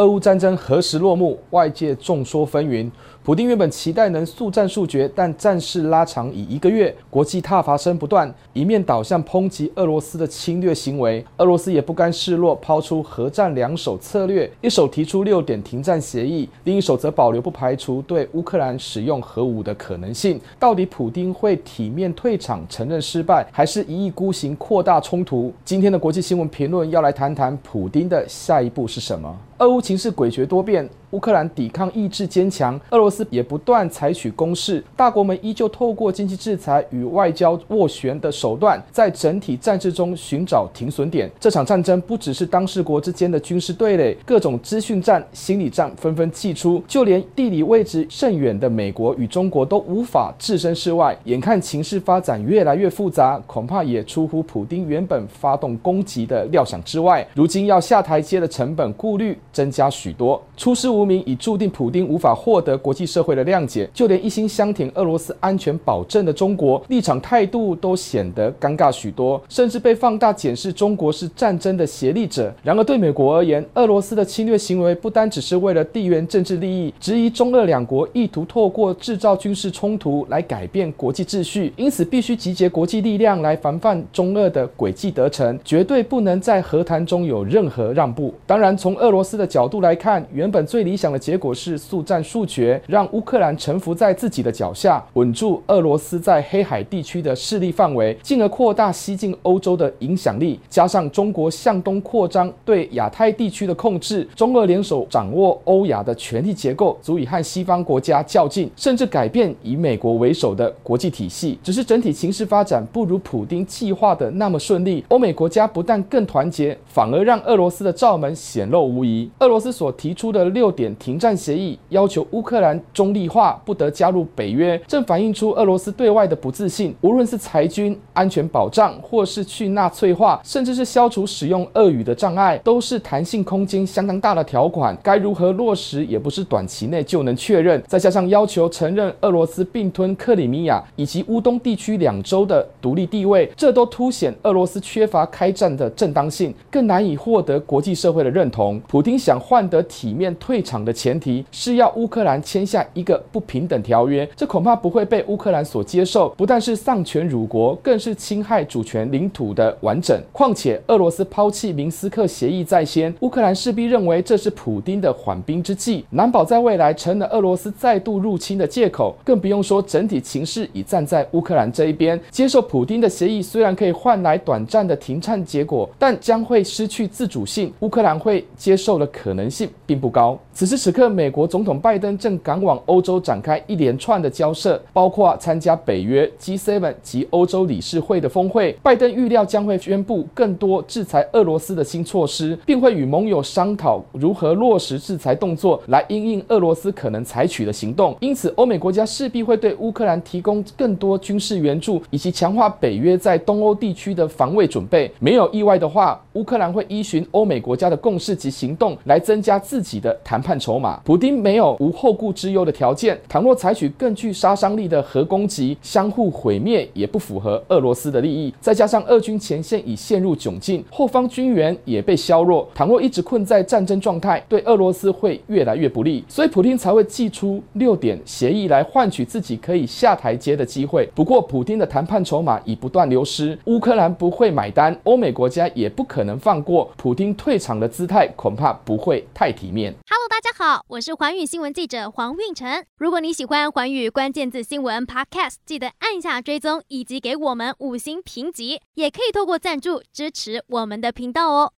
俄乌战争何时落幕？外界众说纷纭。普丁原本期待能速战速决，但战事拉长已一个月，国际挞伐声不断，一面倒向抨击俄罗斯的侵略行为，俄罗斯也不甘示弱，抛出核战两手策略，一手提出六点停战协议，另一手则保留不排除对乌克兰使用核武的可能性。到底普丁会体面退场，承认失败，还是一意孤行，扩大冲突？今天的国际新闻评论要来谈谈普丁的下一步是什么？俄乌情势诡谲多变。乌克兰抵抗意志坚强，俄罗斯也不断采取攻势，大国们依旧透过经济制裁与外交斡旋的手段，在整体战事中寻找停损点。这场战争不只是当事国之间的军事对垒，各种资讯战、心理战纷纷祭出，就连地理位置甚远的美国与中国都无法置身事外。眼看情势发展越来越复杂，恐怕也出乎普丁原本发动攻击的料想之外。如今要下台阶的成本顾虑增加许多，出师无。无名已注定普丁无法获得国际社会的谅解，就连一心相挺俄罗斯安全保证的中国立场态度都显得尴尬许多，甚至被放大检视中国是战争的协力者。然而对美国而言，俄罗斯的侵略行为不单只是为了地缘政治利益，质疑中俄两国意图透过制造军事冲突来改变国际秩序，因此必须集结国际力量来防范中俄的诡计得逞，绝对不能在和谈中有任何让步。当然，从俄罗斯的角度来看，原本最理想的结果是速战速决，让乌克兰臣服在自己的脚下，稳住俄罗斯在黑海地区的势力范围，进而扩大西进欧洲的影响力。加上中国向东扩张对亚太地区的控制，中俄联手掌握欧亚的权力结构，足以和西方国家较劲，甚至改变以美国为首的国际体系。只是整体形势发展不如普丁计划的那么顺利，欧美国家不但更团结，反而让俄罗斯的罩门显露无遗。俄罗斯所提出的六点停战协议要求乌克兰中立化，不得加入北约，正反映出俄罗斯对外的不自信。无论是裁军、安全保障，或是去纳粹化，甚至是消除使用俄语的障碍，都是弹性空间相当大的条款。该如何落实，也不是短期内就能确认。再加上要求承认俄罗斯并吞克里米亚以及乌东地区两州的独立地位，这都凸显俄罗斯缺乏开战的正当性，更难以获得国际社会的认同。普丁想换得体面退场的前提是要乌克兰签下一个不平等条约，这恐怕不会被乌克兰所接受。不但是丧权辱国，更是侵害主权领土的完整。况且俄罗斯抛弃明斯克协议在先，乌克兰势必认为这是普丁的缓兵之计，难保在未来成了俄罗斯再度入侵的借口。更不用说整体情势已站在乌克兰这一边，接受普丁的协议虽然可以换来短暂的停战结果，但将会失去自主性。乌克兰会接受的可能性并不高。此时此刻，美国总统拜登正赶往欧洲展开一连串的交涉，包括参加北约、G7 及欧洲理事会的峰会。拜登预料将会宣布更多制裁俄罗斯的新措施，并会与盟友商讨如何落实制裁动作，来因应俄罗斯可能采取的行动。因此，欧美国家势必会对乌克兰提供更多军事援助，以及强化北约在东欧地区的防卫准备。没有意外的话，乌克兰会依循欧美国家的共识及行动，来增加自己的谈谈判。筹码，普丁没有无后顾之忧的条件。倘若采取更具杀伤力的核攻击，相互毁灭也不符合俄罗斯的利益。再加上俄军前线已陷入窘境，后方军援也被削弱。倘若一直困在战争状态，对俄罗斯会越来越不利。所以普丁才会祭出六点协议来换取自己可以下台阶的机会。不过，普丁的谈判筹码已不断流失，乌克兰不会买单，欧美国家也不可能放过。普丁退场的姿态恐怕不会太体面。Hello，好，我是环宇新闻记者黄运成。如果你喜欢环宇关键字新闻 Podcast，记得按下追踪以及给我们五星评级，也可以透过赞助支持我们的频道哦。